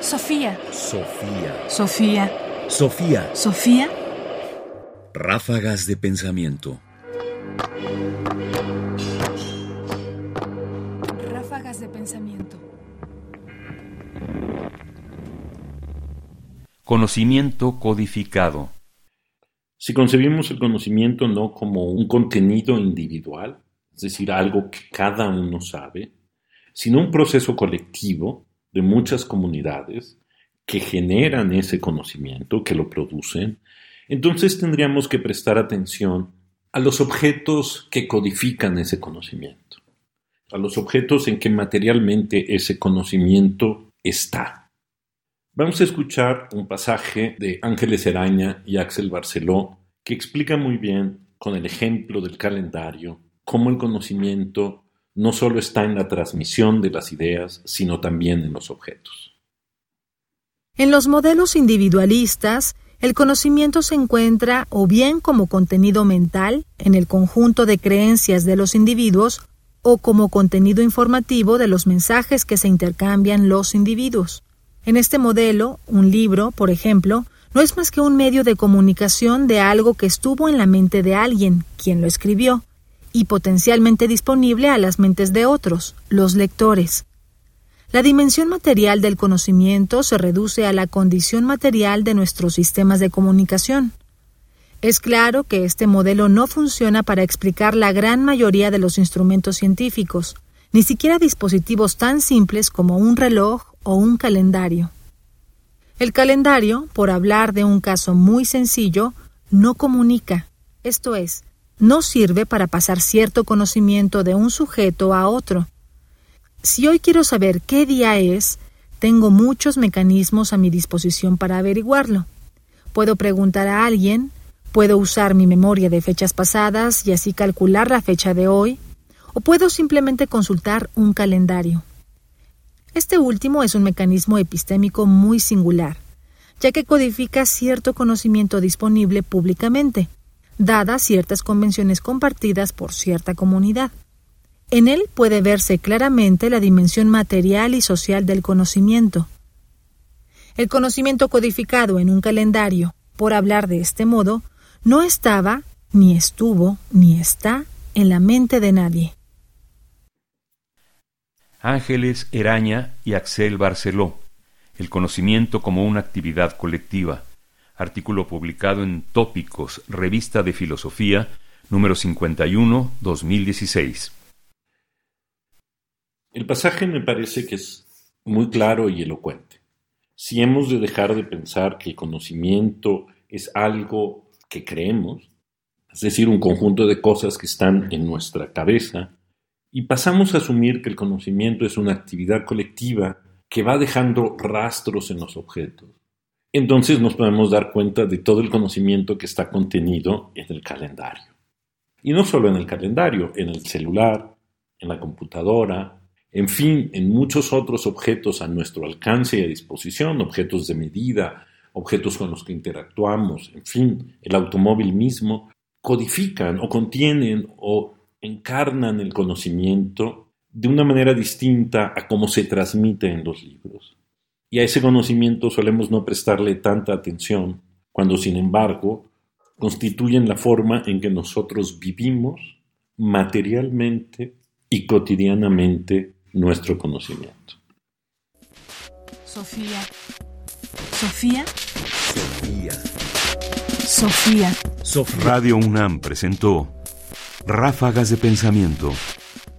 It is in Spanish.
Sofía. Sofía. Sofía. Sofía. Sofía. Ráfagas de pensamiento. Ráfagas de pensamiento. Conocimiento codificado. Si concebimos el conocimiento no como un contenido individual, es decir, algo que cada uno sabe, sino un proceso colectivo de muchas comunidades que generan ese conocimiento, que lo producen, entonces tendríamos que prestar atención a los objetos que codifican ese conocimiento, a los objetos en que materialmente ese conocimiento está. Vamos a escuchar un pasaje de Ángeles Eraña y Axel Barceló que explica muy bien, con el ejemplo del calendario, cómo el conocimiento no solo está en la transmisión de las ideas, sino también en los objetos. En los modelos individualistas, el conocimiento se encuentra o bien como contenido mental en el conjunto de creencias de los individuos o como contenido informativo de los mensajes que se intercambian los individuos. En este modelo, un libro, por ejemplo, no es más que un medio de comunicación de algo que estuvo en la mente de alguien, quien lo escribió, y potencialmente disponible a las mentes de otros, los lectores. La dimensión material del conocimiento se reduce a la condición material de nuestros sistemas de comunicación. Es claro que este modelo no funciona para explicar la gran mayoría de los instrumentos científicos, ni siquiera dispositivos tan simples como un reloj o un calendario. El calendario, por hablar de un caso muy sencillo, no comunica, esto es, no sirve para pasar cierto conocimiento de un sujeto a otro. Si hoy quiero saber qué día es, tengo muchos mecanismos a mi disposición para averiguarlo. Puedo preguntar a alguien, puedo usar mi memoria de fechas pasadas y así calcular la fecha de hoy, o puedo simplemente consultar un calendario. Este último es un mecanismo epistémico muy singular, ya que codifica cierto conocimiento disponible públicamente dadas ciertas convenciones compartidas por cierta comunidad. En él puede verse claramente la dimensión material y social del conocimiento. El conocimiento codificado en un calendario, por hablar de este modo, no estaba, ni estuvo, ni está en la mente de nadie. Ángeles Eraña y Axel Barceló. El conocimiento como una actividad colectiva artículo publicado en Tópicos, Revista de Filosofía, número 51, 2016. El pasaje me parece que es muy claro y elocuente. Si hemos de dejar de pensar que el conocimiento es algo que creemos, es decir, un conjunto de cosas que están en nuestra cabeza, y pasamos a asumir que el conocimiento es una actividad colectiva que va dejando rastros en los objetos, entonces nos podemos dar cuenta de todo el conocimiento que está contenido en el calendario. Y no solo en el calendario, en el celular, en la computadora, en fin, en muchos otros objetos a nuestro alcance y a disposición, objetos de medida, objetos con los que interactuamos, en fin, el automóvil mismo, codifican o contienen o encarnan el conocimiento de una manera distinta a cómo se transmite en los libros y a ese conocimiento solemos no prestarle tanta atención, cuando sin embargo constituyen la forma en que nosotros vivimos materialmente y cotidianamente nuestro conocimiento. Sofía. Sofía. Sofía. Sofía. Radio UNAM presentó Ráfagas de Pensamiento.